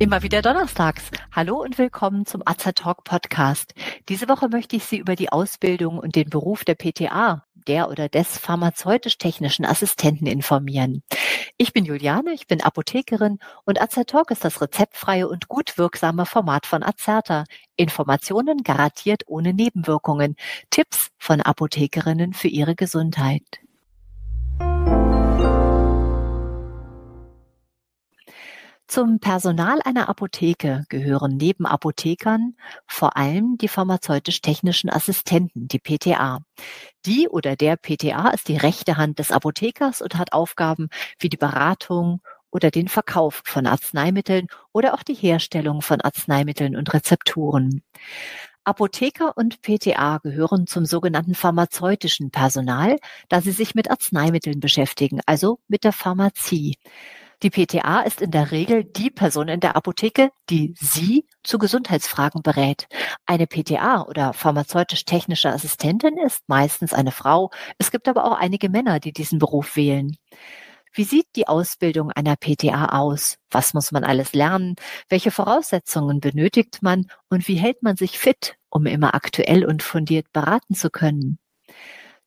Immer wieder donnerstags. Hallo und willkommen zum Azer Talk Podcast. Diese Woche möchte ich Sie über die Ausbildung und den Beruf der PTA, der oder des pharmazeutisch-technischen Assistenten informieren. Ich bin Juliane, ich bin Apothekerin und Azer Talk ist das rezeptfreie und gut wirksame Format von Azerta. Informationen garantiert ohne Nebenwirkungen. Tipps von Apothekerinnen für ihre Gesundheit. Zum Personal einer Apotheke gehören neben Apothekern vor allem die pharmazeutisch-technischen Assistenten, die PTA. Die oder der PTA ist die rechte Hand des Apothekers und hat Aufgaben wie die Beratung oder den Verkauf von Arzneimitteln oder auch die Herstellung von Arzneimitteln und Rezepturen. Apotheker und PTA gehören zum sogenannten pharmazeutischen Personal, da sie sich mit Arzneimitteln beschäftigen, also mit der Pharmazie. Die PTA ist in der Regel die Person in der Apotheke, die Sie zu Gesundheitsfragen berät. Eine PTA oder pharmazeutisch-technische Assistentin ist meistens eine Frau. Es gibt aber auch einige Männer, die diesen Beruf wählen. Wie sieht die Ausbildung einer PTA aus? Was muss man alles lernen? Welche Voraussetzungen benötigt man? Und wie hält man sich fit, um immer aktuell und fundiert beraten zu können?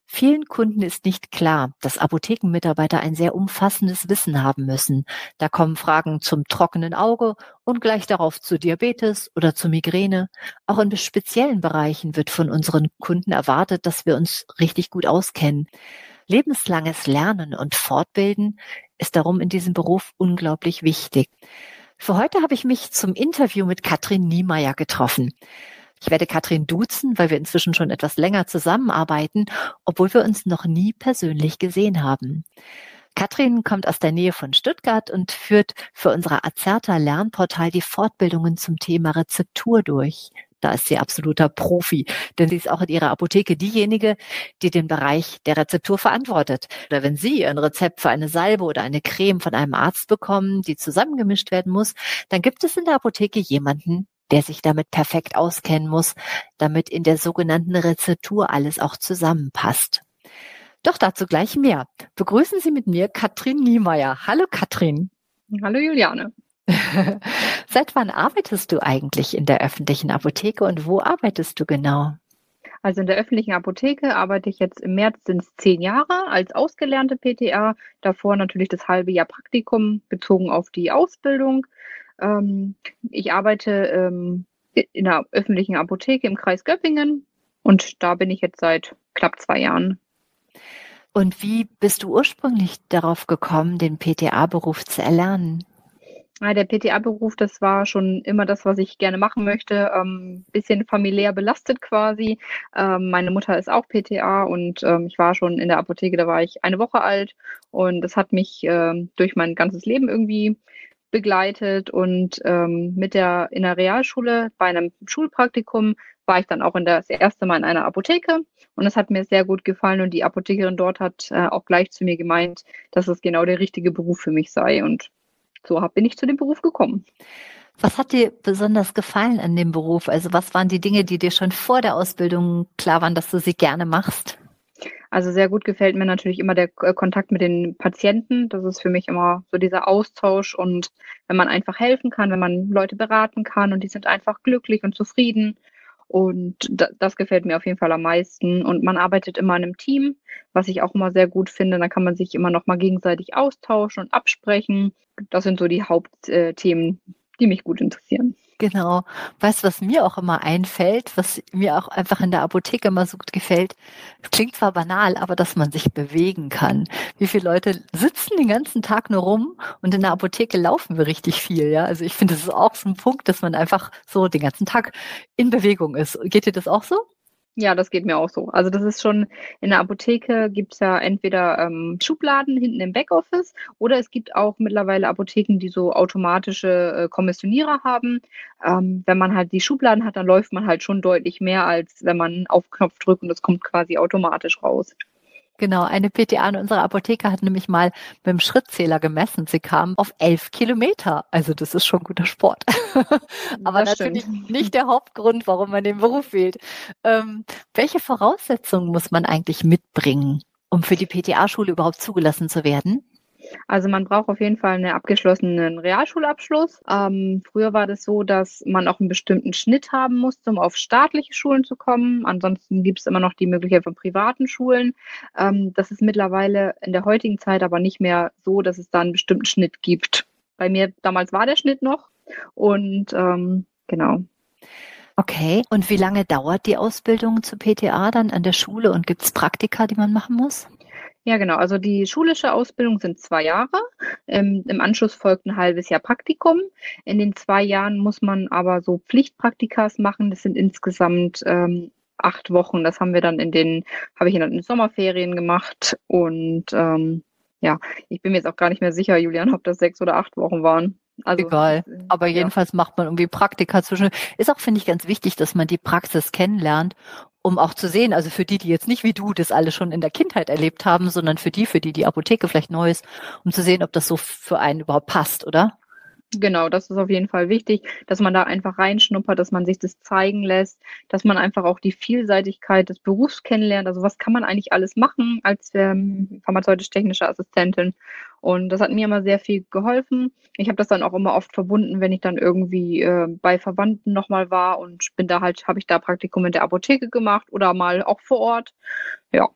Vielen Kunden ist nicht klar, dass Apothekenmitarbeiter ein sehr umfassendes Wissen haben müssen. Da kommen Fragen zum trockenen Auge und gleich darauf zu Diabetes oder zu Migräne. Auch in speziellen Bereichen wird von unseren Kunden erwartet, dass wir uns richtig gut auskennen. Lebenslanges Lernen und Fortbilden ist darum in diesem Beruf unglaublich wichtig. Für heute habe ich mich zum Interview mit Katrin Niemeyer getroffen. Ich werde Katrin duzen, weil wir inzwischen schon etwas länger zusammenarbeiten, obwohl wir uns noch nie persönlich gesehen haben. Katrin kommt aus der Nähe von Stuttgart und führt für unsere Azerta Lernportal die Fortbildungen zum Thema Rezeptur durch. Da ist sie absoluter Profi, denn sie ist auch in ihrer Apotheke diejenige, die den Bereich der Rezeptur verantwortet. Oder wenn Sie ein Rezept für eine Salbe oder eine Creme von einem Arzt bekommen, die zusammengemischt werden muss, dann gibt es in der Apotheke jemanden, der sich damit perfekt auskennen muss, damit in der sogenannten Rezeptur alles auch zusammenpasst. Doch dazu gleich mehr. Begrüßen Sie mit mir Katrin Niemeyer. Hallo Katrin. Hallo Juliane. Seit wann arbeitest du eigentlich in der öffentlichen Apotheke und wo arbeitest du genau? Also in der öffentlichen Apotheke arbeite ich jetzt im März sind es zehn Jahre als ausgelernte PTA. Davor natürlich das halbe Jahr Praktikum bezogen auf die Ausbildung. Ähm, ich arbeite ähm, in einer öffentlichen Apotheke im Kreis Göppingen und da bin ich jetzt seit knapp zwei Jahren. Und wie bist du ursprünglich darauf gekommen, den PTA-Beruf zu erlernen? Ja, der PTA-Beruf, das war schon immer das, was ich gerne machen möchte. Ähm, bisschen familiär belastet quasi. Ähm, meine Mutter ist auch PTA und ähm, ich war schon in der Apotheke, da war ich eine Woche alt und das hat mich ähm, durch mein ganzes Leben irgendwie begleitet und ähm, mit der in der Realschule bei einem Schulpraktikum war ich dann auch in der, das erste Mal in einer Apotheke und es hat mir sehr gut gefallen und die Apothekerin dort hat äh, auch gleich zu mir gemeint, dass es genau der richtige Beruf für mich sei und so hab, bin ich zu dem Beruf gekommen. Was hat dir besonders gefallen an dem Beruf? Also was waren die Dinge, die dir schon vor der Ausbildung klar waren, dass du sie gerne machst? Also sehr gut gefällt mir natürlich immer der äh, Kontakt mit den Patienten. Das ist für mich immer so dieser Austausch und wenn man einfach helfen kann, wenn man Leute beraten kann und die sind einfach glücklich und zufrieden. Und das gefällt mir auf jeden Fall am meisten. Und man arbeitet immer in einem Team, was ich auch immer sehr gut finde. Da kann man sich immer noch mal gegenseitig austauschen und absprechen. Das sind so die Hauptthemen, die mich gut interessieren. Genau. Weißt du, was mir auch immer einfällt, was mir auch einfach in der Apotheke immer so gut gefällt? Es klingt zwar banal, aber dass man sich bewegen kann. Wie viele Leute sitzen den ganzen Tag nur rum und in der Apotheke laufen wir richtig viel, ja? Also ich finde, das ist auch so ein Punkt, dass man einfach so den ganzen Tag in Bewegung ist. Geht dir das auch so? Ja, das geht mir auch so. Also das ist schon, in der Apotheke gibt es ja entweder ähm, Schubladen hinten im Backoffice oder es gibt auch mittlerweile Apotheken, die so automatische äh, Kommissionierer haben. Ähm, wenn man halt die Schubladen hat, dann läuft man halt schon deutlich mehr, als wenn man auf Knopf drückt und es kommt quasi automatisch raus. Genau, eine PTA in unserer Apotheke hat nämlich mal mit dem Schrittzähler gemessen. Sie kam auf elf Kilometer. Also das ist schon guter Sport. Aber das natürlich stimmt. nicht der Hauptgrund, warum man den Beruf wählt. Ähm, welche Voraussetzungen muss man eigentlich mitbringen, um für die PTA-Schule überhaupt zugelassen zu werden? Also man braucht auf jeden Fall einen abgeschlossenen Realschulabschluss. Ähm, früher war das so, dass man auch einen bestimmten Schnitt haben musste, um auf staatliche Schulen zu kommen. Ansonsten gibt es immer noch die Möglichkeit von privaten Schulen. Ähm, das ist mittlerweile in der heutigen Zeit aber nicht mehr so, dass es da einen bestimmten Schnitt gibt. Bei mir damals war der Schnitt noch und ähm, genau. Okay, und wie lange dauert die Ausbildung zu PTA dann an der Schule und gibt es Praktika, die man machen muss? Ja, genau. Also die schulische Ausbildung sind zwei Jahre. Ähm, Im Anschluss folgt ein halbes Jahr Praktikum. In den zwei Jahren muss man aber so Pflichtpraktikas machen. Das sind insgesamt ähm, acht Wochen. Das haben wir dann in den, habe ich in den Sommerferien gemacht. Und ähm, ja, ich bin mir jetzt auch gar nicht mehr sicher, Julian, ob das sechs oder acht Wochen waren. Also, Egal. Aber ja. jedenfalls macht man irgendwie Praktika zwischen. Ist auch, finde ich, ganz wichtig, dass man die Praxis kennenlernt um auch zu sehen, also für die, die jetzt nicht wie du das alle schon in der Kindheit erlebt haben, sondern für die, für die die Apotheke vielleicht neu ist, um zu sehen, ob das so für einen überhaupt passt, oder? Genau, das ist auf jeden Fall wichtig, dass man da einfach reinschnuppert, dass man sich das zeigen lässt, dass man einfach auch die Vielseitigkeit des Berufs kennenlernt. Also was kann man eigentlich alles machen als ähm, pharmazeutisch-technische Assistentin? Und das hat mir immer sehr viel geholfen. Ich habe das dann auch immer oft verbunden, wenn ich dann irgendwie äh, bei Verwandten nochmal war und bin da halt, habe ich da Praktikum in der Apotheke gemacht oder mal auch vor Ort. Ja.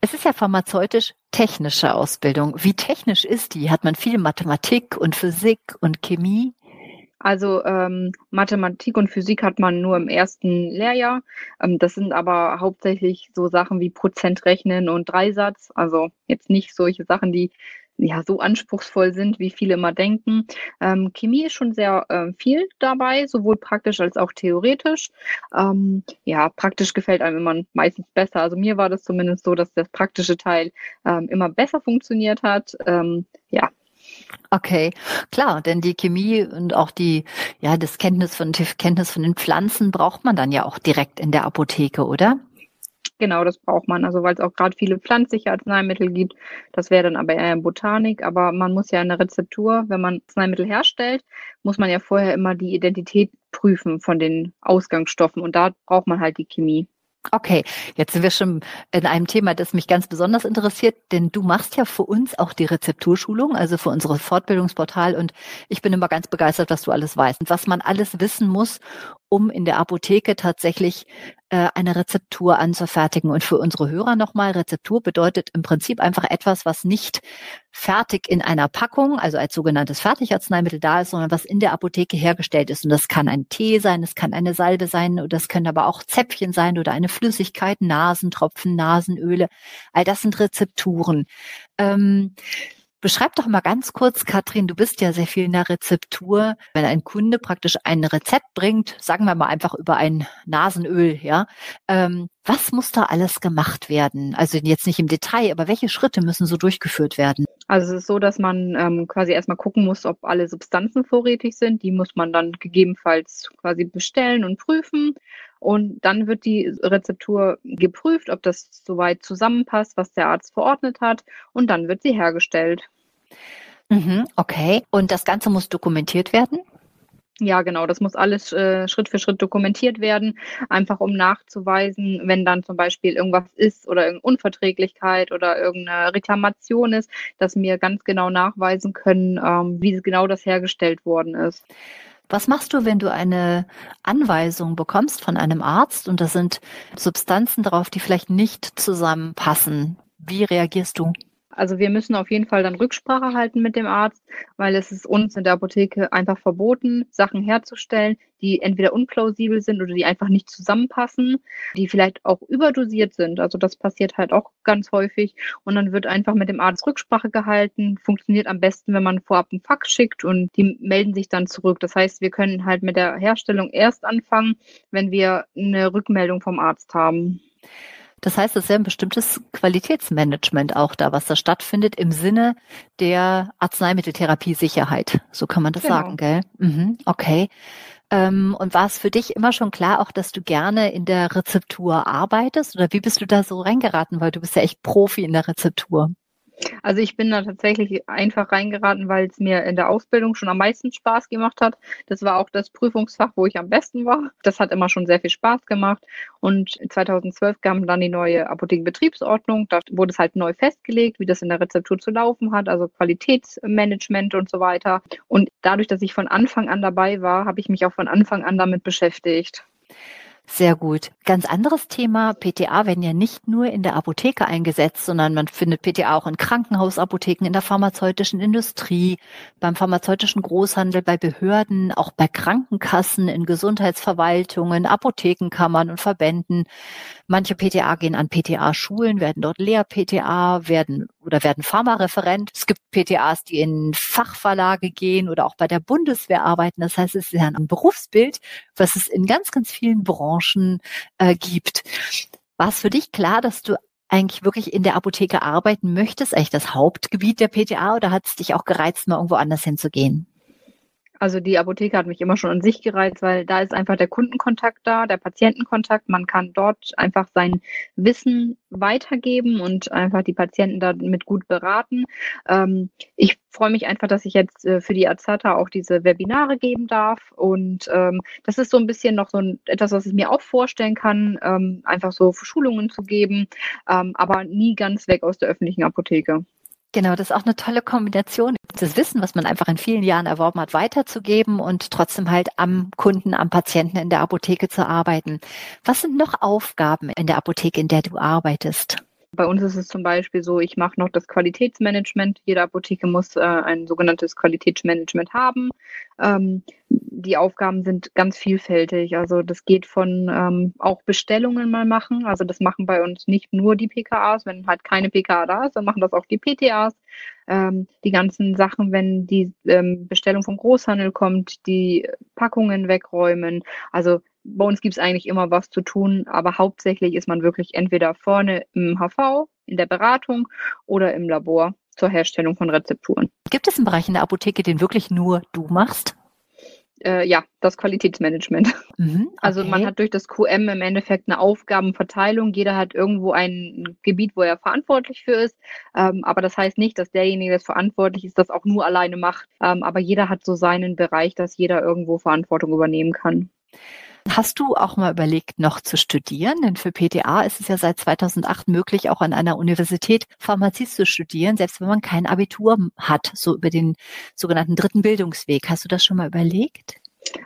Es ist ja pharmazeutisch-technische Ausbildung. Wie technisch ist die? Hat man viel Mathematik und Physik und Chemie? Also ähm, Mathematik und Physik hat man nur im ersten Lehrjahr. Ähm, das sind aber hauptsächlich so Sachen wie Prozentrechnen und Dreisatz. Also jetzt nicht solche Sachen, die ja so anspruchsvoll sind, wie viele immer denken. Ähm, Chemie ist schon sehr äh, viel dabei, sowohl praktisch als auch theoretisch. Ähm, ja, praktisch gefällt einem immer meistens besser. Also mir war das zumindest so, dass das praktische Teil ähm, immer besser funktioniert hat. Ähm, ja, Okay, klar, denn die Chemie und auch die, ja, das Kenntnis von, Kenntnis von den Pflanzen braucht man dann ja auch direkt in der Apotheke, oder? Genau, das braucht man. Also weil es auch gerade viele pflanzliche Arzneimittel gibt. Das wäre dann aber eher Botanik. Aber man muss ja in der Rezeptur, wenn man Arzneimittel herstellt, muss man ja vorher immer die Identität prüfen von den Ausgangsstoffen. Und da braucht man halt die Chemie. Okay, jetzt sind wir schon in einem Thema, das mich ganz besonders interessiert, denn du machst ja für uns auch die Rezepturschulung, also für unser Fortbildungsportal und ich bin immer ganz begeistert, was du alles weißt und was man alles wissen muss, um in der Apotheke tatsächlich äh, eine Rezeptur anzufertigen. Und für unsere Hörer nochmal, Rezeptur bedeutet im Prinzip einfach etwas, was nicht fertig in einer Packung, also als sogenanntes Fertigarzneimittel da ist, sondern was in der Apotheke hergestellt ist. Und das kann ein Tee sein, es kann eine Salbe sein, oder das können aber auch Zäpfchen sein oder eine Flüssigkeit, Nasentropfen, Nasenöle. All das sind Rezepturen. Ähm, Beschreib doch mal ganz kurz, Katrin, du bist ja sehr viel in der Rezeptur. Wenn ein Kunde praktisch ein Rezept bringt, sagen wir mal einfach über ein Nasenöl, ja, ähm, was muss da alles gemacht werden? Also jetzt nicht im Detail, aber welche Schritte müssen so durchgeführt werden? Also es ist so, dass man ähm, quasi erstmal gucken muss, ob alle Substanzen vorrätig sind. Die muss man dann gegebenenfalls quasi bestellen und prüfen. Und dann wird die Rezeptur geprüft, ob das soweit zusammenpasst, was der Arzt verordnet hat. Und dann wird sie hergestellt. Mhm, okay. Und das Ganze muss dokumentiert werden? Ja, genau. Das muss alles äh, Schritt für Schritt dokumentiert werden, einfach um nachzuweisen, wenn dann zum Beispiel irgendwas ist oder irgendeine Unverträglichkeit oder irgendeine Reklamation ist, dass wir ganz genau nachweisen können, ähm, wie genau das hergestellt worden ist. Was machst du, wenn du eine Anweisung bekommst von einem Arzt und da sind Substanzen drauf, die vielleicht nicht zusammenpassen? Wie reagierst du? Also wir müssen auf jeden Fall dann Rücksprache halten mit dem Arzt, weil es ist uns in der Apotheke einfach verboten, Sachen herzustellen, die entweder unplausibel sind oder die einfach nicht zusammenpassen, die vielleicht auch überdosiert sind. Also das passiert halt auch ganz häufig. Und dann wird einfach mit dem Arzt Rücksprache gehalten. Funktioniert am besten, wenn man vorab einen Fax schickt und die melden sich dann zurück. Das heißt, wir können halt mit der Herstellung erst anfangen, wenn wir eine Rückmeldung vom Arzt haben. Das heißt, es ist ja ein bestimmtes Qualitätsmanagement auch da, was da stattfindet im Sinne der Arzneimitteltherapie-Sicherheit. So kann man das genau. sagen, gell? Mhm, okay. Ähm, und war es für dich immer schon klar auch, dass du gerne in der Rezeptur arbeitest? Oder wie bist du da so reingeraten? Weil du bist ja echt Profi in der Rezeptur. Also ich bin da tatsächlich einfach reingeraten, weil es mir in der Ausbildung schon am meisten Spaß gemacht hat. Das war auch das Prüfungsfach, wo ich am besten war. Das hat immer schon sehr viel Spaß gemacht. Und 2012 kam dann die neue Apothekenbetriebsordnung. Da wurde es halt neu festgelegt, wie das in der Rezeptur zu laufen hat, also Qualitätsmanagement und so weiter. Und dadurch, dass ich von Anfang an dabei war, habe ich mich auch von Anfang an damit beschäftigt. Sehr gut. Ganz anderes Thema. PTA werden ja nicht nur in der Apotheke eingesetzt, sondern man findet PTA auch in Krankenhausapotheken, in der pharmazeutischen Industrie, beim pharmazeutischen Großhandel, bei Behörden, auch bei Krankenkassen, in Gesundheitsverwaltungen, Apothekenkammern und Verbänden. Manche PTA gehen an PTA-Schulen, werden dort Lehr-PTA, werden oder werden Pharmareferent. Es gibt PTAs, die in Fachverlage gehen oder auch bei der Bundeswehr arbeiten. Das heißt, es ist ja ein Berufsbild, was es in ganz, ganz vielen Branchen äh, gibt. War es für dich klar, dass du eigentlich wirklich in der Apotheke arbeiten möchtest, eigentlich das Hauptgebiet der PTA oder hat es dich auch gereizt, mal irgendwo anders hinzugehen? Also die Apotheke hat mich immer schon an sich gereizt, weil da ist einfach der Kundenkontakt da, der Patientenkontakt. Man kann dort einfach sein Wissen weitergeben und einfach die Patienten damit gut beraten. Ähm, ich freue mich einfach, dass ich jetzt äh, für die Azata auch diese Webinare geben darf. Und ähm, das ist so ein bisschen noch so ein, etwas, was ich mir auch vorstellen kann, ähm, einfach so Schulungen zu geben, ähm, aber nie ganz weg aus der öffentlichen Apotheke. Genau, das ist auch eine tolle Kombination, das Wissen, was man einfach in vielen Jahren erworben hat, weiterzugeben und trotzdem halt am Kunden, am Patienten in der Apotheke zu arbeiten. Was sind noch Aufgaben in der Apotheke, in der du arbeitest? Bei uns ist es zum Beispiel so, ich mache noch das Qualitätsmanagement. Jede Apotheke muss äh, ein sogenanntes Qualitätsmanagement haben. Ähm, die Aufgaben sind ganz vielfältig. Also das geht von ähm, auch Bestellungen mal machen. Also das machen bei uns nicht nur die PKAs, wenn halt keine PKA da ist, dann machen das auch die PTAs. Ähm, die ganzen Sachen, wenn die ähm, Bestellung vom Großhandel kommt, die Packungen wegräumen. Also bei uns gibt es eigentlich immer was zu tun, aber hauptsächlich ist man wirklich entweder vorne im HV, in der Beratung oder im Labor zur Herstellung von Rezepturen. Gibt es einen Bereich in der Apotheke, den wirklich nur du machst? Äh, ja, das Qualitätsmanagement. Mhm, also okay. Also man hat durch das QM im Endeffekt eine Aufgabenverteilung. Jeder hat irgendwo ein Gebiet, wo er verantwortlich für ist. Ähm, aber das heißt nicht, dass derjenige, der verantwortlich ist, das auch nur alleine macht. Ähm, aber jeder hat so seinen Bereich, dass jeder irgendwo Verantwortung übernehmen kann. Hast du auch mal überlegt, noch zu studieren? Denn für PTA ist es ja seit 2008 möglich, auch an einer Universität Pharmazie zu studieren, selbst wenn man kein Abitur hat, so über den sogenannten dritten Bildungsweg. Hast du das schon mal überlegt?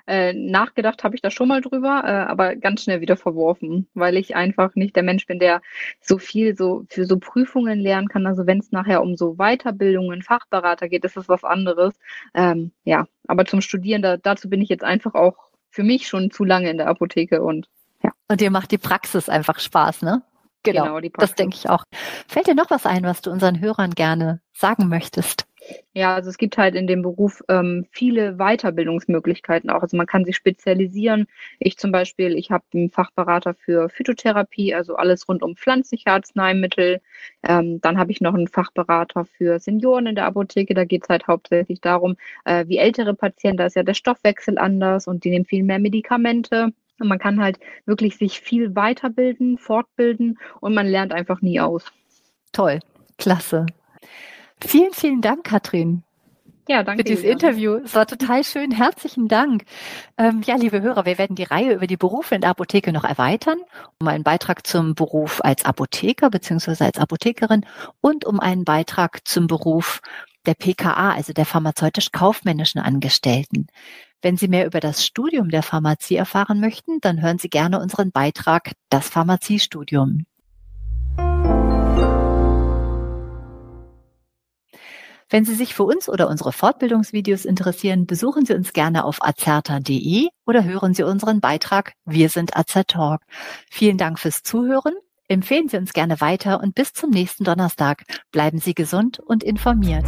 Äh, nachgedacht habe ich da schon mal drüber, äh, aber ganz schnell wieder verworfen, weil ich einfach nicht der Mensch bin, der so viel so für so Prüfungen lernen kann. Also wenn es nachher um so Weiterbildungen, Fachberater geht, ist das was anderes. Ähm, ja, aber zum Studieren, da, dazu bin ich jetzt einfach auch für mich schon zu lange in der Apotheke und ja. Und dir macht die Praxis einfach Spaß, ne? Genau, genau die Praxis. das denke ich auch. Fällt dir noch was ein, was du unseren Hörern gerne sagen möchtest? Ja, also es gibt halt in dem Beruf ähm, viele Weiterbildungsmöglichkeiten auch. Also man kann sich spezialisieren. Ich zum Beispiel, ich habe einen Fachberater für Phytotherapie, also alles rund um pflanzliche Arzneimittel. Ähm, dann habe ich noch einen Fachberater für Senioren in der Apotheke. Da geht es halt hauptsächlich darum, äh, wie ältere Patienten, da ist ja der Stoffwechsel anders und die nehmen viel mehr Medikamente. Und man kann halt wirklich sich viel weiterbilden, fortbilden und man lernt einfach nie aus. Toll, klasse. Vielen, vielen Dank, Katrin. Ja, danke. Für dieses Julian. Interview. Es war total schön. Herzlichen Dank. Ähm, ja, liebe Hörer, wir werden die Reihe über die Berufe in der Apotheke noch erweitern, um einen Beitrag zum Beruf als Apotheker bzw. als Apothekerin und um einen Beitrag zum Beruf der PKA, also der pharmazeutisch-kaufmännischen Angestellten. Wenn Sie mehr über das Studium der Pharmazie erfahren möchten, dann hören Sie gerne unseren Beitrag Das Pharmaziestudium. Wenn Sie sich für uns oder unsere Fortbildungsvideos interessieren, besuchen Sie uns gerne auf azerta.de oder hören Sie unseren Beitrag Wir sind Azertalk. Vielen Dank fürs Zuhören. Empfehlen Sie uns gerne weiter und bis zum nächsten Donnerstag. Bleiben Sie gesund und informiert.